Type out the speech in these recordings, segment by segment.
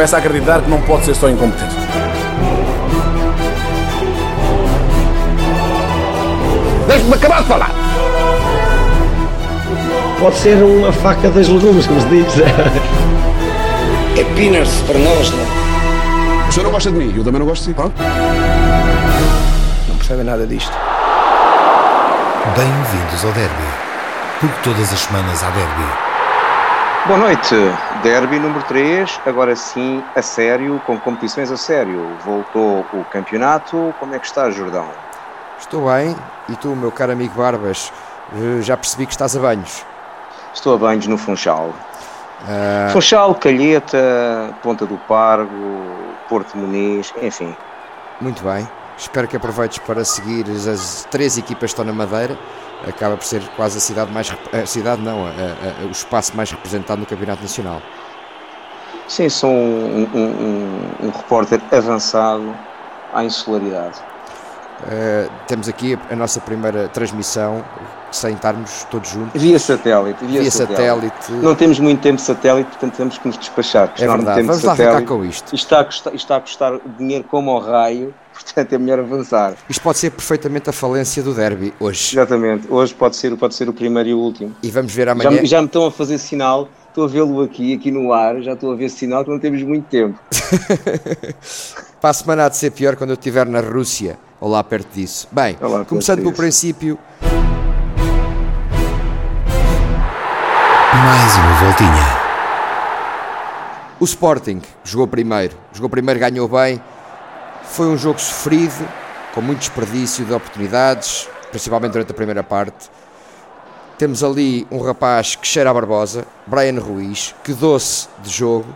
começa a acreditar que não pode ser só incompetência. Deixe-me acabar de falar. Pode ser uma faca das legumes, como se diz. É pinas para nós, não? O senhor não gosta de mim, eu também não gosto de si. Pronto. Não percebem nada disto. Bem-vindos ao Derby, porque todas as semanas há Derby. Boa noite, Derby número 3, agora sim a sério, com competições a sério. Voltou o campeonato, como é que está, Jordão? Estou bem, e tu, meu caro amigo Barbas, eh, já percebi que estás a banhos. Estou a banhos no Funchal. Ah, Funchal, Calheta, Ponta do Pargo, Porto Muniz, enfim. muito bem. Espero que aproveites para seguir as três equipas que estão na Madeira. Acaba por ser quase a cidade mais. A cidade não, a- a- o espaço mais representado no Campeonato Nacional. Sim, sou um, um- um- um repórter avançado à insularidade. Eh, temos aqui a, a nossa primeira transmissão, sem estarmos todos juntos. Via satélite, via, Via satélite. satélite. Não temos muito tempo satélite, portanto temos que nos despachar. É verdade, vamos lá ficar satélite. com isto. Isto está, a custar, isto está a custar dinheiro como ao raio, portanto é melhor avançar. Isto pode ser perfeitamente a falência do derby hoje. Exatamente, hoje pode ser, pode ser o primeiro e o último. E vamos ver Já, amanhã. me- já me estão a fazer sinal, estou a vê-lo aqui, aqui no ar, já estou a ver sinal que não temos muito tempo. Para a semana há de ser pior quando eu estiver na Rússia ou lá perto disso. Bem, Ou lá perto começando pelo princípio, Mais uma voltinha. o Sporting jogou primeiro. Jogou primeiro, ganhou bem. Foi um jogo sofrido, com muito desperdício de oportunidades, principalmente durante a primeira parte. Temos ali um rapaz que cheira a Barbosa, Brian Ruiz, que doce de jogo.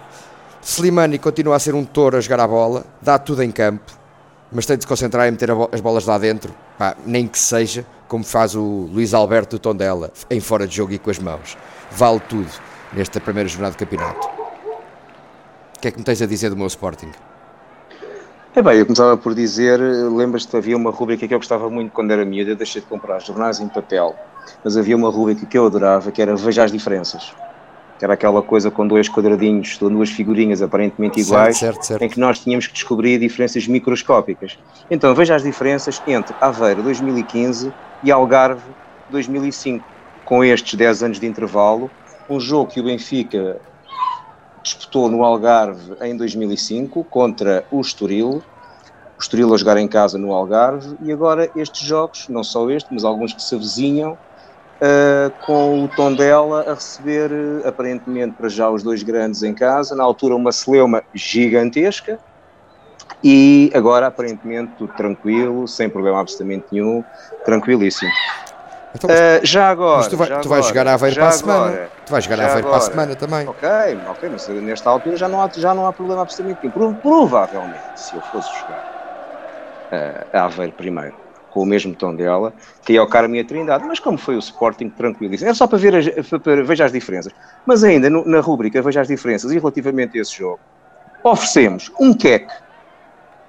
Slimani continua a ser um touro a jogar a bola, dá tudo em campo, mas tem de se concentrar em meter as bolas lá dentro, Pá, nem que seja como faz o Luís Alberto do Tondela, em fora de jogo e com as mãos. Vale tudo nesta primeira jornada do campeonato. O que é que me tens a dizer do meu Sporting? É bem, eu começava por dizer, lembras-te, havia uma rubrica que eu gostava muito quando era miúdo, eu deixei de comprar jornais em papel, mas havia uma rubrica que eu adorava, que era Veja as Diferenças. Que era aquela coisa com dois quadradinhos, com duas figurinhas aparentemente Certo, iguais, certo, certo. em que nós tínhamos que descobrir diferenças microscópicas. Então, veja as diferenças entre Aveiro 2015 e Algarve 2005. Com estes 10 anos de intervalo, um jogo que o Benfica disputou no Algarve em 2005 contra o Estoril. O Estoril a jogar em casa no Algarve e agora estes jogos, não só este, mas alguns que se avizinham, uh, com o Tondela a receber uh, aparentemente para já os dois grandes em casa, na altura uma celeuma gigantesca e agora aparentemente tudo tranquilo, sem problema absolutamente nenhum, tranquilíssimo. Então, mas, Uh, já agora, mas tu, vai- tu vais agora, jogar a Aveiro para a semana. agora, Tu vais jogar a Aveiro para a semana também. Ok, ok, mas nesta altura já não há, já não há problema absolutamente nenhum. Pro- Provavelmente, se eu fosse jogar eh, a Aveiro primeiro, com o mesmo tom dela, que é o cara a minha trindade, mas como foi o Sporting tranquilíssimo, é só para ver as, para veja as diferenças. Mas ainda no- na rúbrica Veja as diferenças e relativamente a esse jogo, oferecemos um queque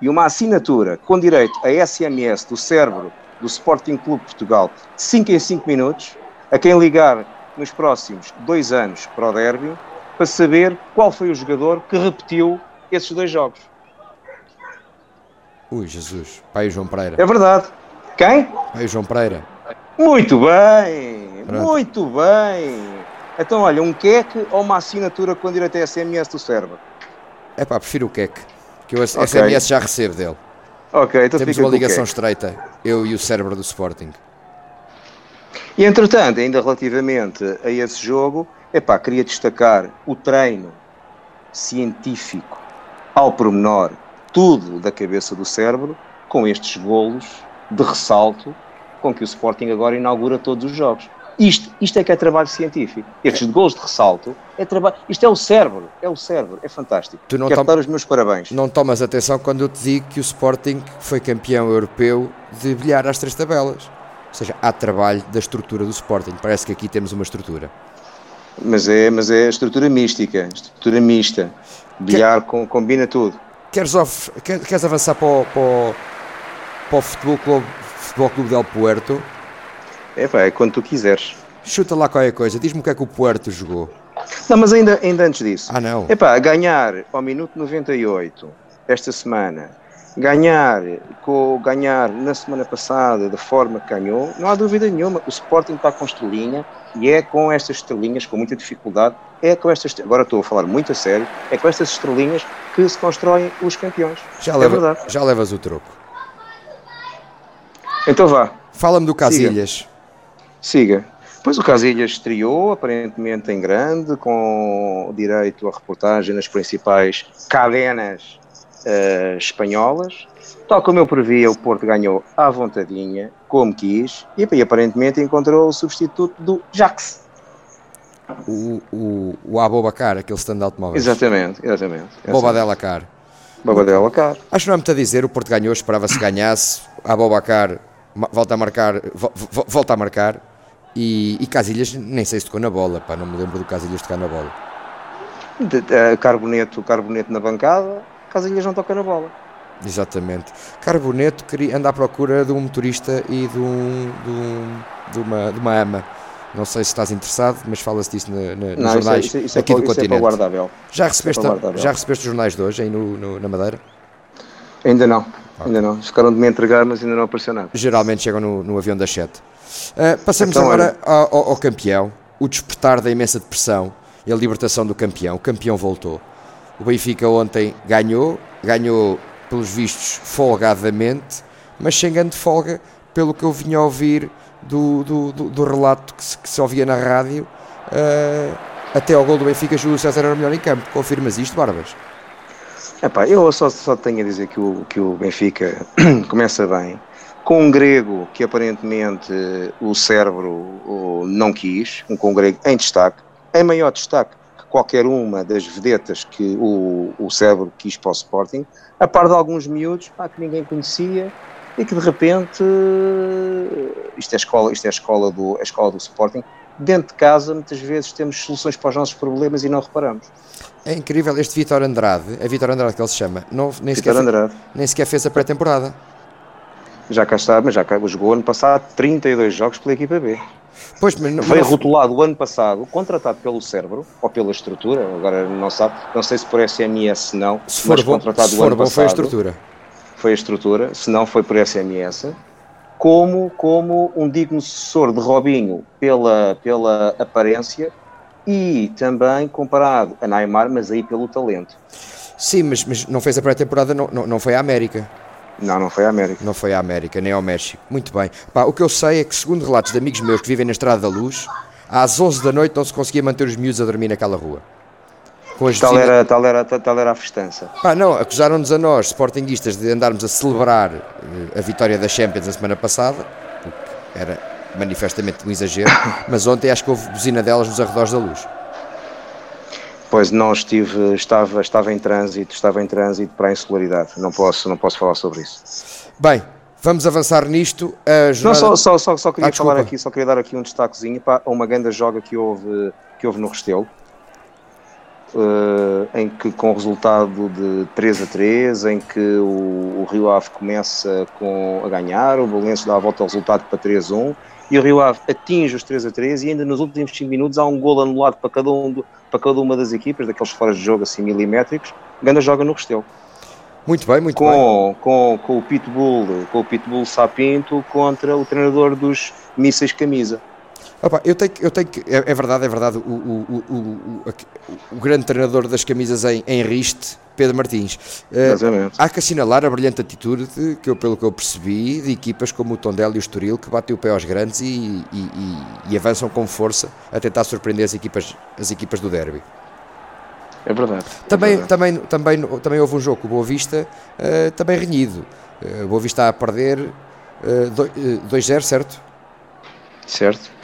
e uma assinatura com direito a SMS do cérebro do Sporting Clube Portugal, 5 em 5 minutos, a quem ligar nos próximos dois anos para o derby, para saber qual foi o jogador que repetiu esses dois jogos. Ui, Jesus. Pai João Pereira. É verdade. Quem? Pai João Pereira. Muito bem, Pronto. muito bem. Então, olha, um queque ou uma assinatura com direito a SMS do cérebro? É pá, prefiro o Keck. Que eu a Ok. SMS já recebo dele. Ok, então Temos uma ligação estreita, eu e o cérebro do Sporting. E entretanto, ainda relativamente a esse jogo, epá, queria destacar o treino científico ao pormenor, tudo da cabeça do cérebro, com estes golos de ressalto com que o Sporting agora inaugura todos os jogos. Isto, isto é que é trabalho científico. Estes golos de ressalto é trabalho. Isto é o cérebro, é o cérebro, é fantástico. Tu não Quero tom- dar os meus parabéns. Não tomas atenção quando eu te digo que o Sporting foi campeão europeu de bilhar às três tabelas. Ou seja, há trabalho da estrutura do Sporting. Parece que aqui temos uma estrutura. Mas é, mas é a estrutura mística, estrutura mista. Bilhar com, combina tudo. Queres, of- quer- queres avançar para o, para o- para o Futebol Clube, Futebol Clube del Puerto? É pá, é quando tu quiseres. Chuta lá qualquer coisa. Diz-me o que é que o Puerto jogou. Não, mas ainda, ainda antes disso. Ah, não. Epá, ganhar ao minuto 98, esta semana, ganhar, com, ganhar na semana passada da forma que ganhou, não há dúvida nenhuma. O Sporting está com estrelinha e é com estas estrelinhas, com muita dificuldade, é com estas, agora estou a falar muito a sério, é com estas estrelinhas que se constroem os campeões. Já, é leva, verdade. já levas o troco. Então vá, Fala-me do Casilhas. siga. Pois o Casilhas estreou, aparentemente em grande, com direito a reportagem nas principais cadenas eh, espanholas. Tal como eu previa, o Porto ganhou à vontadinha, como quis, e, e aparentemente encontrou o substituto do Jax. O, o, o Abobacar, aquele stand de automóveis. Exatamente, exatamente. Bobadela Car. Bobadela Car. Acho que não é muito a dizer, o Porto ganhou, esperava-se ganhasse. Abobacar volta a marcar, vo- vo- volta a marcar. E, e Casilhas, nem sei se tocou na bola, pá, não me lembro do Casilhas tocar na bola. De- de- Carboneto, carboneto na bancada, Casilhas não toca na bola. Exatamente. Carboneto queria, anda à procura de um motorista e de, um, de, um- de uma, de uma ama. Não sei se estás interessado, mas fala-se disso na, na, nos Não, é, jornais isso é- isso é aqui para, do isso é continente. guardável. já, recebeste, já recebeste os jornais de hoje aí no, no- na Madeira? Ainda não, ainda não. Ficaram de me entregar, mas ainda não apareceu nada. Geralmente chegam no, no avião das 7. Uh, passamos Então, agora ao, ao- ao campeão, o despertar da imensa depressão e a libertação do campeão. O campeão voltou. O Benfica ontem ganhou, ganhou pelos vistos folgadamente, mas sem grande folga, pelo que eu vinha a ouvir do, do, do- do relato que se, que se ouvia na rádio. uh, até ao gol do Benfica, Júlio César era o melhor em campo. Confirmas isto, Barbas? Epá, eu só, só tenho a dizer que o, que o Benfica começa bem, com um grego que aparentemente o cérebro não quis, um com um grego em destaque, em maior destaque que qualquer uma das vedetas que o, o cérebro quis para o Sporting, a par de alguns miúdos pá, que ninguém conhecia e que de repente isto é a escola, isto é a escola, do, a escola do Sporting. Dentro de casa, muitas vezes temos soluções para os nossos problemas e não reparamos. É incrível, este Vitor Andrade, é Vitor Andrade que ele se chama, não, nem, sequer, Vitor fe- Andrade. nem sequer fez a pré-temporada. Já cá está, mas já cá jogou ano passado 32 jogos pela equipa B. Pois, mas não, Veio mas rotulado o ano passado, contratado pelo cérebro, ou pela estrutura, agora não sabe, não sei se por SMS se não, se for mas bom, contratado se o for ano bom foi a passado, estrutura. foi a estrutura, se não foi por SMS, como, como um digno sucessor de Robinho pela, pela aparência e também comparado a Neymar, mas aí pelo talento. Sim, mas, mas não fez a pré-temporada, não, não, não foi à América. Não, não foi a América. Não foi à América, nem ao México. Muito bem. Pá, o que eu sei é que, segundo relatos de amigos meus que vivem na Estrada da Luz, às 11 da noite não se conseguia manter os miúdos a dormir naquela rua. Com as Tal era, tal, era, tal era a festança. Pá, não, acusaram-nos a nós, sportinguistas, de andarmos a celebrar eh, a vitória da Champions na semana passada, o que era manifestamente um exagero, mas ontem acho que houve buzina delas nos arredores da luz. Pois não estive, estava, estava em trânsito, estava em trânsito para a insularidade. Não posso, não posso falar sobre isso. Bem, vamos avançar nisto. A Não, jornada... só, só, só, só queria Ah, falar aqui, só queria dar aqui um destaquezinho para uma grande joga que houve, que houve no Restelo. eh, em que com o resultado de 3 a 3, em que o, o Rio Ave começa com, a ganhar, o Belenenses dá a volta ao resultado para 3 a 1 e o Rio Ave atinge os 3 a 3 e ainda nos últimos 5 minutos há um gol anulado para cada, um para cada uma das equipas, daqueles fora de jogo assim milimétricos, Ganda joga no Restelo. Muito bem, muito bem. Com, com, com o Pitbull, com o Pitbull Sapinto contra o treinador dos mísseis camisa. Opa, eu tenho, que- eu tenho que, é, é verdade, é verdade, o, o, o, o, o- grande treinador das camisas em, em Riste, Pedro Martins. Exatamente. há que assinalar a brilhante atitude, de, que eu, pelo que eu percebi, de equipas como o Tondela e o Estoril, que batem o pé aos grandes e, e, e- e avançam com força a tentar surpreender as equipas, as equipas do derby. É verdade. é Também, verdade. também, também, também houve um jogo com o Boa Vista, eh, também renhido. O Boa Vista a perder eh, 2-0, certo? Certo?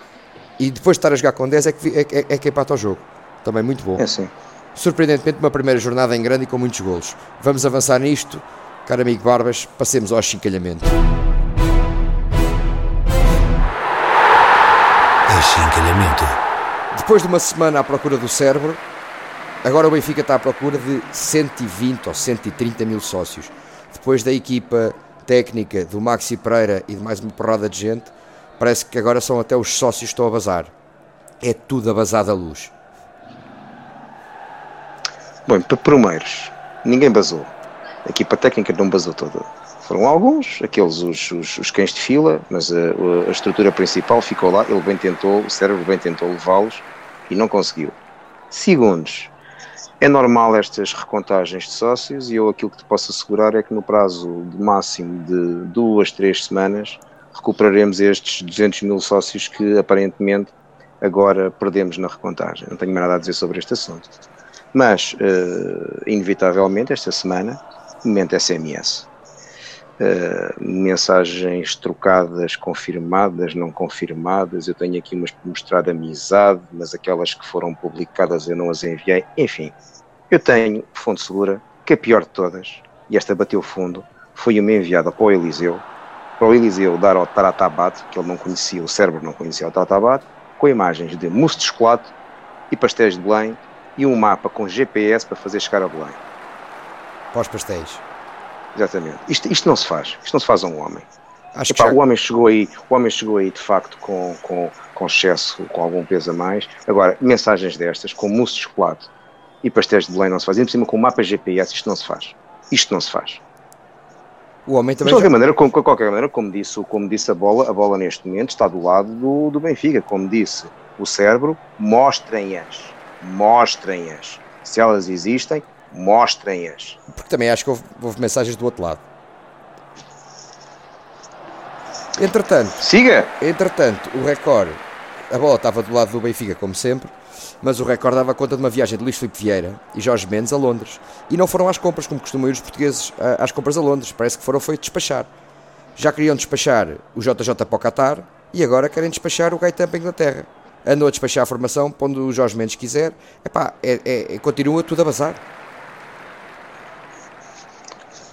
E depois de estar a jogar com 10 é que, é, que- é que empata o jogo. Também muito bom. É assim. Surpreendentemente, uma primeira jornada em grande e com muitos golos. Vamos avançar nisto. Caro amigo Barbas, passemos ao achincalhamento. Achincalhamento. Depois de uma semana à procura do cérebro, agora o Benfica está à procura de 120 ou 130 mil sócios. Depois da equipa técnica do Maxi Pereira e de mais uma porrada de gente, parece que agora são até os sócios que estão a bazar. É tudo a bazar da luz. Bom, para primeiros, ninguém basou. A equipa técnica não basou toda. Foram alguns, aqueles os, os, os cães de fila, mas a, a, estrutura principal ficou lá. Ele bem tentou, o cérebro bem tentou levá-los e não conseguiu. Segundos, é normal estas recontagens de sócios e eu aquilo que te posso assegurar é que no prazo de máximo de duas, três semanas recuperaremos estes 200 mil sócios que aparentemente agora perdemos na recontagem. Não tenho mais nada a dizer sobre este assunto. Mas, uh, inevitavelmente, esta semana, momento SMS. Uh, mensagens trocadas, confirmadas, não confirmadas. Eu tenho aqui umas mostrado amizade, mas aquelas que foram publicadas eu não as enviei. Enfim, eu tenho fonte segura que a pior de todas, e esta bateu fundo, foi uma enviada para o Eliseu, para o Eliseu dar ao Taratabat, que ele não conhecia, o cérebro não conhecia o Taratabat, com imagens de mousse de chocolate e pastéis de Belém e um mapa com GPS para fazer chegar a Belém. Os pastéis. Exatamente. Isto, isto não se faz. Isto não se faz a um homem. Acho Epá, que já... o homem chegou aí, o homem chegou aí de facto com, com, com excesso, com algum peso a mais. Agora, mensagens destas, com mousse de chocolate e pastéis de Belém não se faz. E por cima com mapa GPS, isto não se faz. Isto não se faz. O homem também de qualquer, já... maneira, como, qualquer maneira, como disse, como disse a bola, a bola neste momento está do lado do, do Benfica. Como disse o cérebro, mostrem-as. Mostrem-as. Se elas existem, mostrem-as. Porque também acho que houve, houve mensagens do outro lado. Entretanto, siga. Entretanto, o recorde, a bola estava do lado do Benfica, como sempre mas o recorde dava conta de uma viagem de Luís Filipe Vieira e Jorge Mendes a Londres. E não foram às compras, como costumam ir os portugueses às compras a Londres. Parece que foram foi despachar. Já queriam despachar o JJ para o Qatar e agora querem despachar o Gaetan para a Inglaterra. Andou a despachar a formação, pondo o Jorge Mendes quiser. Epá, é, é, continua tudo a bazar.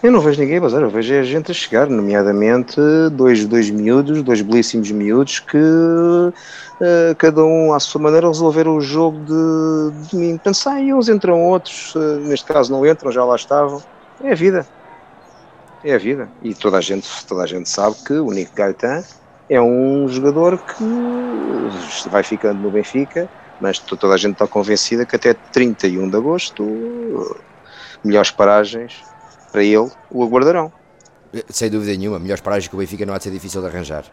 Eu não vejo ninguém a bazar, eu vejo a gente a chegar, nomeadamente dois, dois miúdos, dois belíssimos miúdos que uh, cada um à sua maneira resolveram o jogo de, de mim. Pensei, uns entram outros, uh, neste caso não entram, já lá estavam. É a vida. É a vida. E toda a gente, toda a gente sabe que o Nico Gaetan é um jogador que vai ficando no Benfica, mas toda a gente está convencida que até 31 de agosto melhores paragens para ele o aguardarão. Sem dúvida nenhuma, melhores paragens que o Benfica não há de ser difícil de arranjar.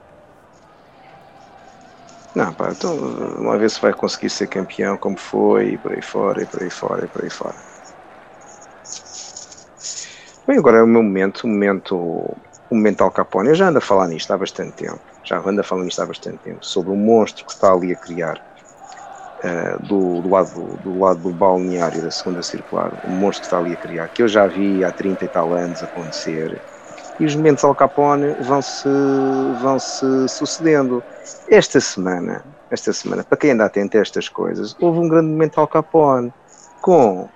Não, pá, então uma vez se vai conseguir ser campeão como foi, e por aí fora, e por aí fora, e por aí fora. Bem, agora é o meu momento, o momento, o momento Al Capone. Eu já ando a falar nisto há bastante tempo, já ando a falar nisto há bastante tempo, sobre o monstro que está ali a criar uh, do, do, lado, do lado do balneário da segunda circular, o monstro que está ali a criar, que eu já vi há 30 e tal anos acontecer, e os momentos Al Capone vão-se vão -se sucedendo. Esta semana, esta semana, para quem anda atento a estas coisas, houve um grande momento Al Capone com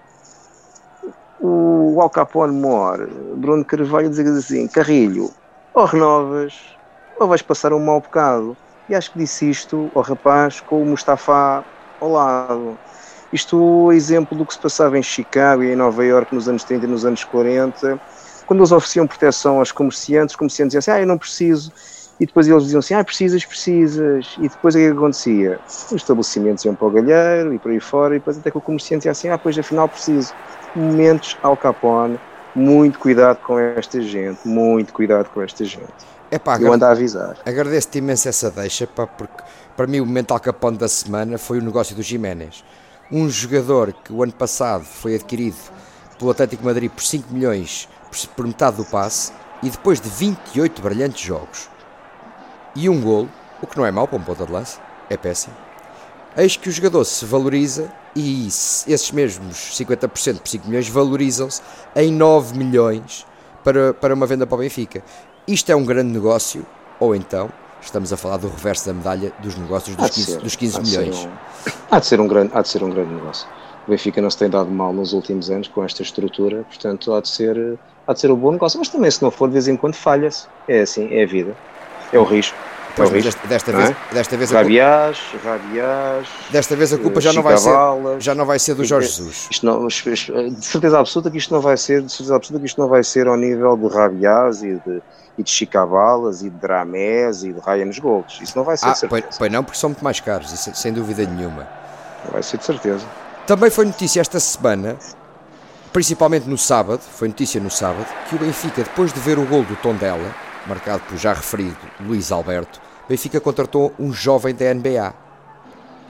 o Al Capone Mor, Bruno Carvalho, dizer assim: Carrilho, ou renovas, ou vais passar um mau bocado. E acho que disse isto ao rapaz com o Mustafa ao lado. Isto é exemplo do que se passava em Chicago e em Nova York nos anos 30 e nos anos 40, quando eles ofereciam proteção aos comerciantes, os comerciantes diziam assim, ah, eu não preciso, e depois eles diziam assim, ah, precisas, precisas, e depois o que acontecia? Os estabelecimentos iam para o galheiro e por aí fora, e depois até que o comerciante dizia assim, ah, pois afinal preciso. Momentos ao Capone, muito cuidado com esta gente, muito cuidado com esta gente. É pá, eu ando a avisar. Agradeço-te imenso essa deixa, pá, porque para mim o momento Al Capone da semana foi o negócio do Jiménez. Um jogador que o ano passado foi adquirido pelo Atlético Madrid por 5 milhões por metade do passe e depois de 28 brilhantes jogos e um gol, o que não é mau para um ponta de lance, é péssimo. Eis que o jogador se valoriza e esses mesmos 50% por 5 milhões valorizam-se em 9 milhões para, para uma venda para o Benfica. Isto é um grande negócio, ou então Estamos a falar do reverso da medalha dos negócios dos 15, ser, dos 15 milhões. Um, há, de ser um grande, há de ser um grande negócio. O Benfica não se tem dado mal nos últimos anos com esta estrutura, portanto há de ser, há de ser um bom negócio. Mas também, se não for, de vez em quando falha-se. É assim, é a vida. É o risco. É o risco. Desta, vez, é? desta vez Rabiás, Rabiás. Desta vez a culpa já não vai ser, já não vai ser do Jorge Jesus. Isto não, de certeza absoluta que isto não vai ser, de certeza absoluta que isto não vai ser ao nível de Rabiás e de e de Chicabalas e de Dramés e de Ryan Golds. Isso não vai ser ah, de certeza. Pois, pois não, porque são muito mais caros, isso, sem dúvida nenhuma. Vai ser de certeza. Também foi notícia esta semana principalmente no sábado, foi notícia no sábado, que o Benfica, depois de ver o gol do Tondela, marcado pelo já referido Luís Alberto, Benfica contratou um jovem da NBA.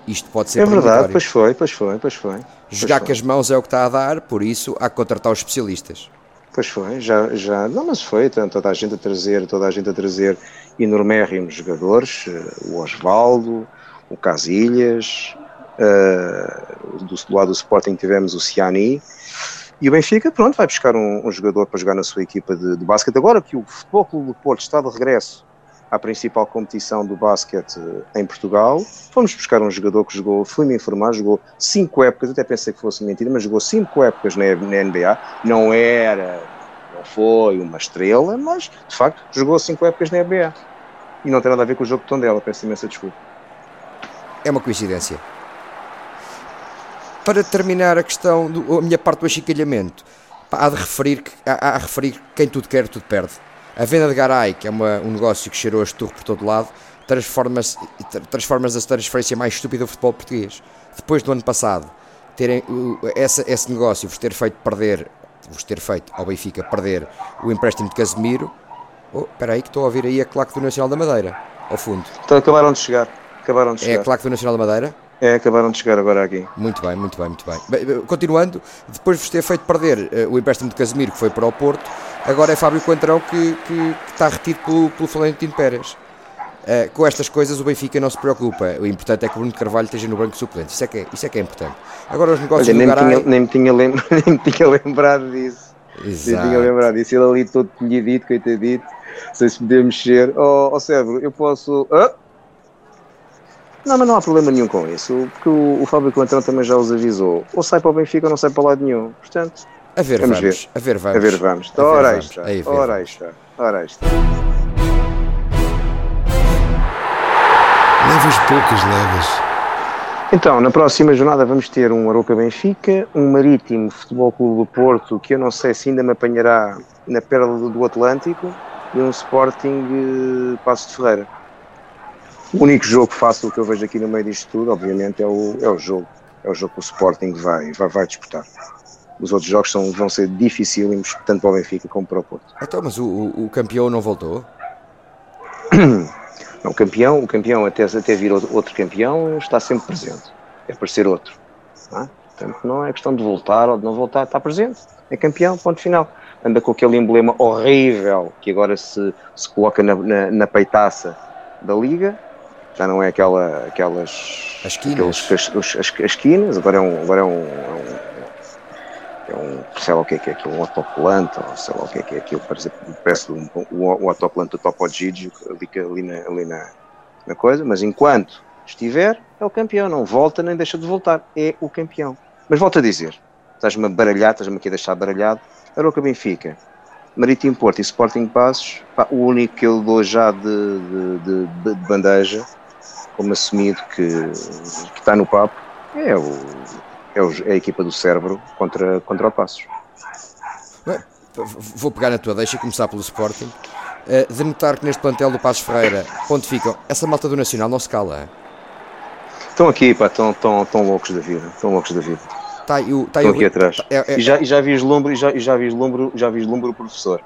Isto pode ser É verdade, pois foi, pois foi, pois foi. Jogar pois com as mãos é o que está a dar, por isso há que contratar os especialistas. Pois foi, já, já, não, mas foi, toda a gente a trazer, toda a gente a trazer enormérrimos jogadores, eh, o Osvaldo, o Casilhas, eh, do, do lado do Sporting tivemos o Ciani, e o Benfica, pronto, vai buscar um, um jogador para jogar na sua equipa de, de basquete. Agora que o Futebol Clube do Porto está de regresso à principal competição do basquete eh, em Portugal, fomos buscar um jogador que jogou, fui-me informar, jogou cinco épocas, até pensei que fosse mentira, mas jogou cinco épocas na, NBA, não era, não foi uma estrela, mas de facto jogou cinco épocas na NBA. E não tem nada a ver com o jogo de Tondela, peço imensa desculpa. É uma coincidência. Para terminar a questão, do, a minha parte do achicalhamento, há de referir, que, há, de referir que quem tudo quer, tudo perde. A venda de Garay, que é uma, um negócio que cheirou a esturro por todo lado, transforma-se transforma a transferência mais estúpida do futebol português. Depois do ano passado, terem, essa, esse negócio vos ter feito perder, vos ter feito ao Benfica perder o empréstimo de Casemiro, oh, espera aí que estou a ouvir aí a claque do Nacional da Madeira, ao fundo. Então acabaram de chegar. Acabaram de É chegar. a claque do Nacional da Madeira? É, acabaram de chegar agora aqui. Muito bem, muito bem, muito bem. Bem, Continuando, depois de vos ter feito perder eh, o empréstimo de Casemiro, que foi para o Porto, agora é Fábio Coentrão que, que, que está retido pelo, pelo Florentino Pérez. Eh, com estas coisas o Benfica não se preocupa. O importante é que o Bruno Carvalho esteja no banco suplente. Isso é que é, isso é, que é importante. Agora os negócios Olha, nem, me Garay... tinha, nem, me tinha lem- nem me tinha lembrado disso. Nem Exato. tinha lembrado disso. Ele ali todo colhidito, coitadito. Sei se podia mexer. Ó oh, Cérebro, eu posso. Ah! Não, mas não há problema nenhum com isso, porque o, o Fábio Coentrão também já os avisou. Ou sai para o Benfica ou não sai para lado nenhum. Portanto, A ver, Vamos vamos. ver. A ver, vamos. a ver, vamos. A ver, Ora aí está. Ora aí está. Ora aí está. Levas poucas, levas. Então, na próxima jornada vamos ter um Aroca Benfica, um Marítimo Futebol Clube do Porto, que eu não sei se ainda me apanhará na perla do, do Atlântico, e um Sporting eh, Passo de Ferreira. O único jogo fácil que eu vejo aqui no meio disto tudo, obviamente, é o, é o jogo. É o jogo que o Sporting vai, vai, vai disputar. Os outros jogos são, vão ser dificílimos, tanto para o Benfica como para o Porto. Então, mas o, o, campeão não voltou? Não, o campeão, o campeão até, até vir outro campeão está sempre presente. É para ser outro. Não é? Portanto, não é questão de voltar ou de não voltar, está presente. É campeão, ponto final. Anda com aquele emblema horrível que agora se, se coloca na, na, na peitaça da Liga. Já não é aquela, aquelas. As quinas. aqueles- as, os- as, as quinas, agora é um. Agora é um, é um é um, sei lá o que é que é aquilo, um autocolante, ou sei lá o que é que é aquilo, parece, parece um, um, um autocolante do Topo Gigi ali, ali, na, ali na, na coisa, mas enquanto estiver, é o campeão, não volta nem deixa de voltar, é o campeão. Mas volto a dizer, estás-me a baralhar, estás-me aqui a deixar baralhado, Aroca Benfica, Marítimo Porto e Sporting Passos, pá, o único que eu dou já de, de, de- de bandeja, como assumido que, que está no papo, é o, é, o- é a equipa do cérebro contra, contra o Passos. Bem, Vou pegar na tua deixa e começar pelo Sporting. Eh, de notar que neste plantel do Passos Ferreira, ponto ficam, essa malta do Nacional não se cala. hein? Estão aqui, pá, estão, estão, estão loucos da vida, estão loucos da vida. O. Está aí Estão o aqui atrás. É, é, E já, e já vislumbro, já, já vislumbro, já vislumbro o professor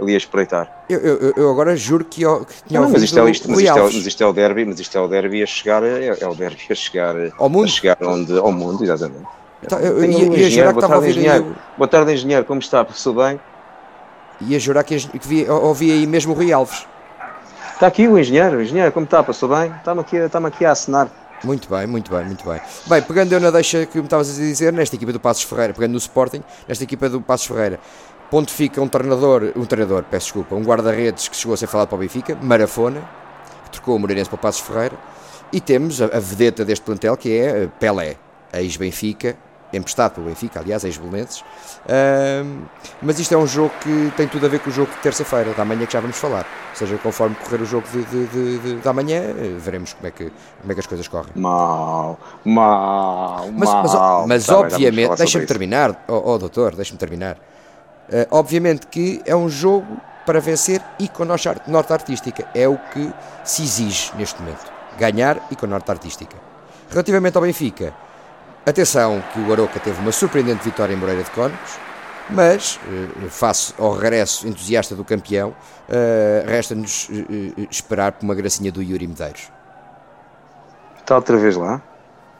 ali a espreitar. eu, eu, eu agora juro que, eu, que tinha Não, mas isto, é, isto, mas, isto é, mas isto é o derby, mas isto é o derby a chegar, é, é o derby a chegar, Ao mundo? a chegar onde, ao mundo, exatamente. Tá, eu- Tenho ia- um ia jurar que boa estava a tarde, engenheiro. Boa tarde, engenheiro, como está? Professor bem? Ia jurar que, que vi, ouvi aí mesmo o Rui Alves. Está aqui o engenheiro, engenheiro, como está? Passou bem? Está-me aqui, está aqui a assinar. Muito bem, muito bem, muito bem. Bem, pegando eu na deixa que me estavas a dizer, nesta equipa do Passos Ferreira, pegando no Sporting, nesta equipa do Passos Ferreira, ponto fica um treinador, um treinador, peço desculpa, um guarda-redes que chegou a ser falado para o Benfica, Marafona, que trocou o Moreirense para o Passos Ferreira, e temos a, a vedeta deste plantel que é eh, Pelé, ex-Benfica, emprestado pelo Benfica, aliás, ex-Belenenses. Ahm, mas isto é um jogo que tem tudo a ver com o jogo de terça-feira, da manhã que já vamos falar. Ou seja, conforme correr o jogo de, de, de, de- da manhã, eh, veremos como é, que, como é que as coisas correm. Mal, mal, Mas, mas, mal. mas Tá já vamos obviamente, deixa-me terminar, oh, oh, doutor, deixa-me terminar. Eh, obviamente que é um jogo para vencer e com nota art- nota artística. É o que se exige neste momento. Ganhar e com nota artística. Relativamente ao Benfica, Atenção que o Aroca teve uma surpreendente vitória em Moreira de Cónicos, mas, eh, face ao regresso entusiasta do campeão, eh, resta-nos eh, esperar por uma gracinha do Yuri Medeiros. Está outra vez lá?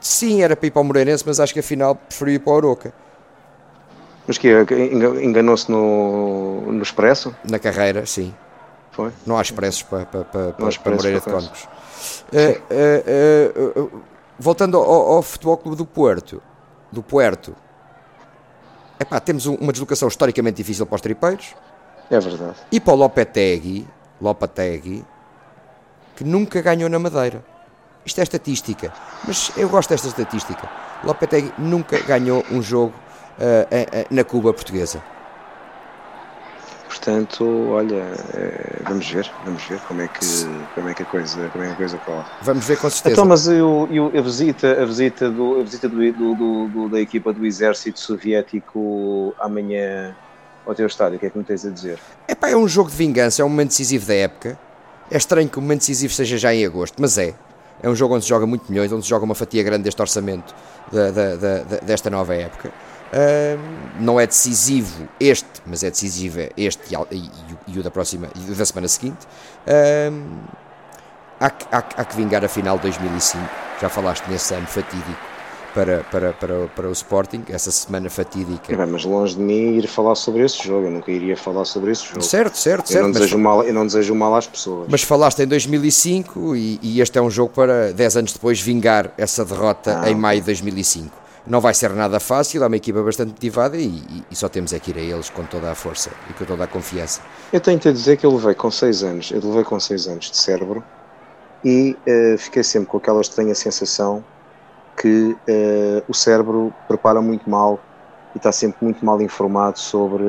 Sim, era para ir para o Moreirense, mas acho que afinal preferiu ir para o Aroca. Mas que enganou-se no, no Expresso? Na carreira, sim. Foi? Não há expressos para, para, para, para, Moreira de Cónicos. Uh, uh, uh, voltando ao, ao, Futebol Clube do Porto, do Puerto, epá, temos um, uma deslocação historicamente difícil para os tripeiros. É verdade. E para o Lopetegui, Lopetegui, que nunca ganhou na Madeira. Isto é estatística, mas eu gosto desta estatística. Lopetegui nunca ganhou um jogo na Cuba portuguesa. Portanto, olha, é, vamos ver, vamos ver como é que como é que a coisa como é que a coisa corre. Vamos ver com certeza. Então, mas eu, eu, a visita a visita do a visita do, do, do, da equipa do exército soviético amanhã ao teu estádio, o que é que me tens a dizer? É pá, é um jogo de vingança, é um momento decisivo da época. É estranho que o momento decisivo seja já em agosto, mas é. É um jogo onde se joga muito milhões, onde se joga uma fatia grande deste orçamento da, da, da, desta nova época. Uh, não é decisivo este, mas é decisivo este e, e, e o da próxima e da semana seguinte. Uh, há, que, há, há, que vingar a final de 2005. Já falaste nesse ano fatídico para, para, para, para o Sporting, essa semana fatídica. É, mas longe de mim ir falar sobre esse jogo, eu nunca iria falar sobre esse jogo. Certo, certo, eu certo. Não desejo mal, eu não desejo mal às pessoas. Mas falaste em 2005 e, e este é um jogo para 10 anos depois vingar essa derrota ah, em maio de 2005. Não vai ser nada fácil, é uma equipa bastante motivada e, e, só temos é que ir a eles com toda a força e com toda a confiança. Eu tenho-te a dizer que eu levei com 6 anos, eu levei com 6 anos de cérebro e uh, fiquei sempre com aquela estranha sensação que uh, o cérebro prepara muito mal e está sempre muito mal informado sobre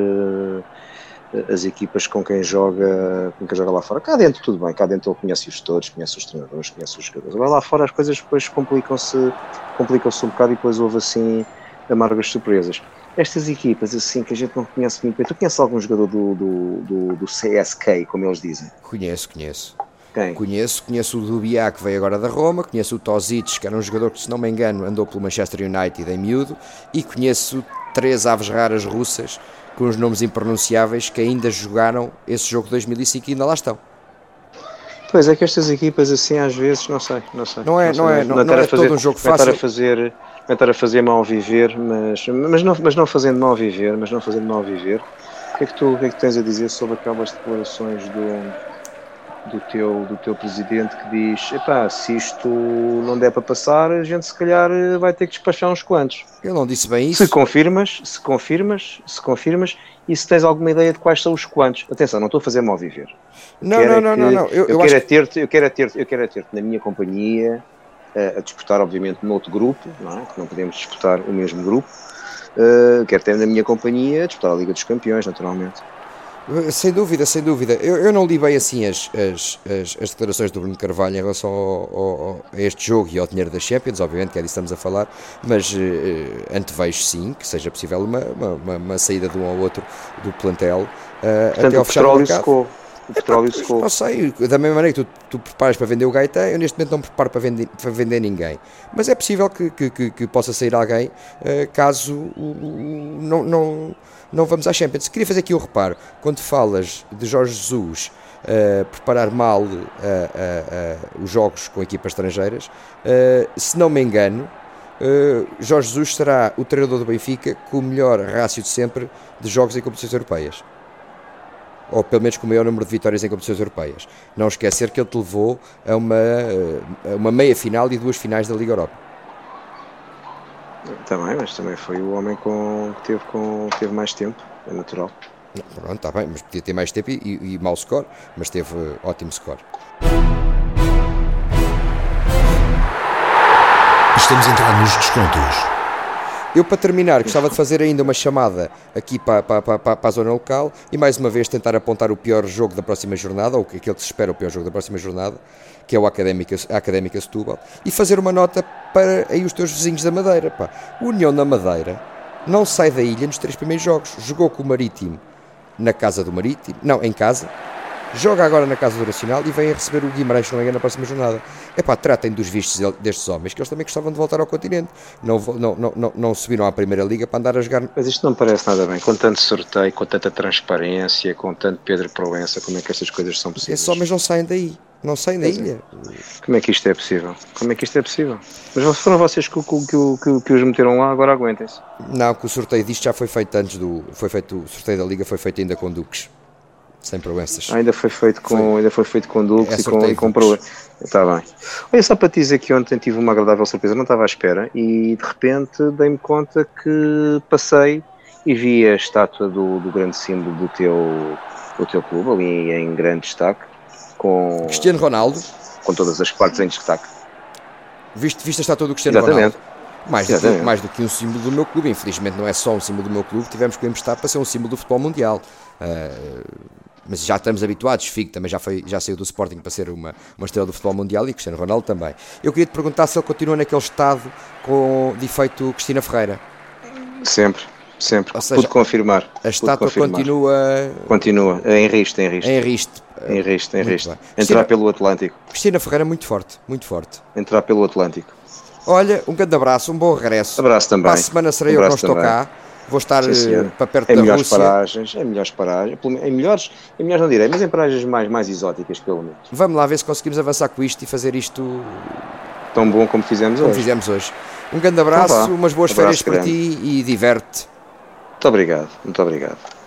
as equipas com quem joga com quem joga lá fora. Cá dentro tudo bem, cá dentro ele conhece os gestores, conhece os treinadores, conhece os jogadores. Agora lá fora as coisas depois complicam-se complicam-se um bocado e depois houve assim amargas surpresas. Estas equipas assim que a gente não conhece muito bem, tu conheces algum jogador do, do, do, do CSK, como eles dizem? Conheço, conheço. Quem? Conheço, conheço o Dubiá que veio agora da Roma, conheço o Tozic, que era um jogador que, se não me engano, andou pelo Manchester United em miúdo, e conheço três aves raras russas com os nomes impronunciáveis que ainda jogaram esse jogo de 2005 e ainda lá estão. Pois é que estas equipas assim às vezes, não sei, não sei. Não é, não, é, não, não, não é fazer, todo um jogo fácil. Estar a fazer, estar a fazer mal viver, mas, mas, não, mas não fazendo mal viver, mas não fazendo mal viver. O que é que tu, o que é que tens a dizer sobre aquelas declarações do, do teu, do teu presidente que diz: epá, se isto não der para passar, a gente se calhar vai ter que despachar uns quantos. Eu não disse bem isso. Se confirmas, se confirmas, se confirmas e se tens alguma ideia de quais são os quantos. Atenção, não estou a fazer mal viver. Não, não, não, não, não, Eu, eu, eu quero é ter-te, eu quero é ter eu quero é ter na minha companhia uh, a disputar, obviamente, noutro grupo, não é? Que não podemos disputar o mesmo grupo. Uh, quero ter na minha companhia a disputar a Liga dos Campeões, naturalmente. Sem dúvida, sem dúvida. Eu, eu não li bem assim as, as, as, as, declarações do Bruno Carvalho em relação ao, ao, a este jogo e ao dinheiro da Champions, obviamente, que é disso que estamos a falar, mas uh, antevejo sim que seja possível uma, uma, uma, saída de um ao outro do plantel uh, Portanto, até ao fechar o mercado. Secou. O petróleo secou. Não sei, da mesma maneira que tu, tu preparas para vender o Gaetan, eu neste momento não me preparo para vender, para vender ninguém. Mas é possível que, que, que, que possa sair alguém uh, caso não, não, não vamos à Champions. Queria fazer aqui um reparo. Quando falas de Jorge Jesus uh, preparar mal os jogos com equipas estrangeiras, se não me engano, Jorge Jesus será o treinador do Benfica com o melhor rácio de sempre de jogos em competições europeias ou pelo menos com o maior número de vitórias em competições europeias. Não esquecer que ele te levou a uma, a uma meia final e duas finais da Liga Europa. Também, mas também foi o homem com, que teve, com, teve mais tempo, é natural. Pronto, está bem, mas podia ter mais tempo e, e, e mau score, mas teve ótimo score. Estamos a entrar nos descontos. Eu, para terminar, gostava de fazer ainda uma chamada aqui para, para, para, para, a zona local e mais uma vez tentar apontar o pior jogo da próxima jornada, ou aquele que se espera o pior jogo da próxima jornada, que é o Académica, a Académica Setúbal, e fazer uma nota para aí os teus vizinhos da Madeira. Pá. O União da Madeira não sai da ilha nos três primeiros jogos. Jogou com o Marítimo na casa do Marítimo, não, em casa, joga agora na Casa do Nacional e vem a receber o Guimarães, não engano, na próxima jornada. É pá, tratem dos vistos destes homens, que eles também gostavam de voltar ao continente. Não, não, não, não, não subiram à Primeira Liga para andar a jogar. Mas isto não parece nada bem. Com tanto sorteio, com tanta transparência, com tanto Pedro Proença, como é que estas coisas são possíveis? Esses homens não saem daí. Não saem da é. ilha. Como é que isto é possível? Como é que isto é possível? Mas foram vocês que, que, que, que, que os meteram lá, agora aguentem-se. Não, que o sorteio disto já foi feito antes do. Foi feito, o sorteio da Liga foi feito ainda com Duques. Sem proenças. Ah, ainda foi feito com, ainda foi feito com Dux É e com, e com Proa. Está bem. Olha, só para te dizer que ontem tive uma agradável surpresa, não estava à espera e de repente dei-me conta que passei e vi a estátua do, do grande símbolo do teu, do teu clube, ali em grande destaque, com, Cristiano Ronaldo. com todas as partes em destaque. Viste, viste a estátua do Cristiano Exatamente. Ronaldo? Mais do, que, mais do que um símbolo do meu clube. Infelizmente não é só um símbolo do meu clube, tivemos que o emprestar para ser um símbolo do futebol mundial. Ah, mas já estamos habituados. Figo também já, foi, já saiu do Sporting para ser uma, uma estrela do futebol mundial e Cristiano Ronaldo também. Eu queria te perguntar se ele continua naquele estado com de efeito Cristina Ferreira. Sempre, sempre. Ou seja, Pude confirmar. A estátua confirmar. continua Continua. Em riste, em riste. em riste. Em riste, em riste. Entrar Cristina- pelo Atlântico. Cristina Ferreira muito forte, muito forte. Entrar pelo Atlântico. Olha, um grande abraço, um bom regresso. Abraço também. Para a semana serei eu que não estou cá. Vou estar Sim, eh, para perto Em da melhores Rússia. paragens, em melhores paragens, em melhores, em melhores não direi, mas em paragens mais, mais exóticas, pelo menos. Vamos lá ver se conseguimos avançar com isto e fazer isto Tão bom como fizemos como hoje. fizemos hoje. Um grande abraço, Então umas boas férias para ti e diverte. Muito obrigado, muito obrigado.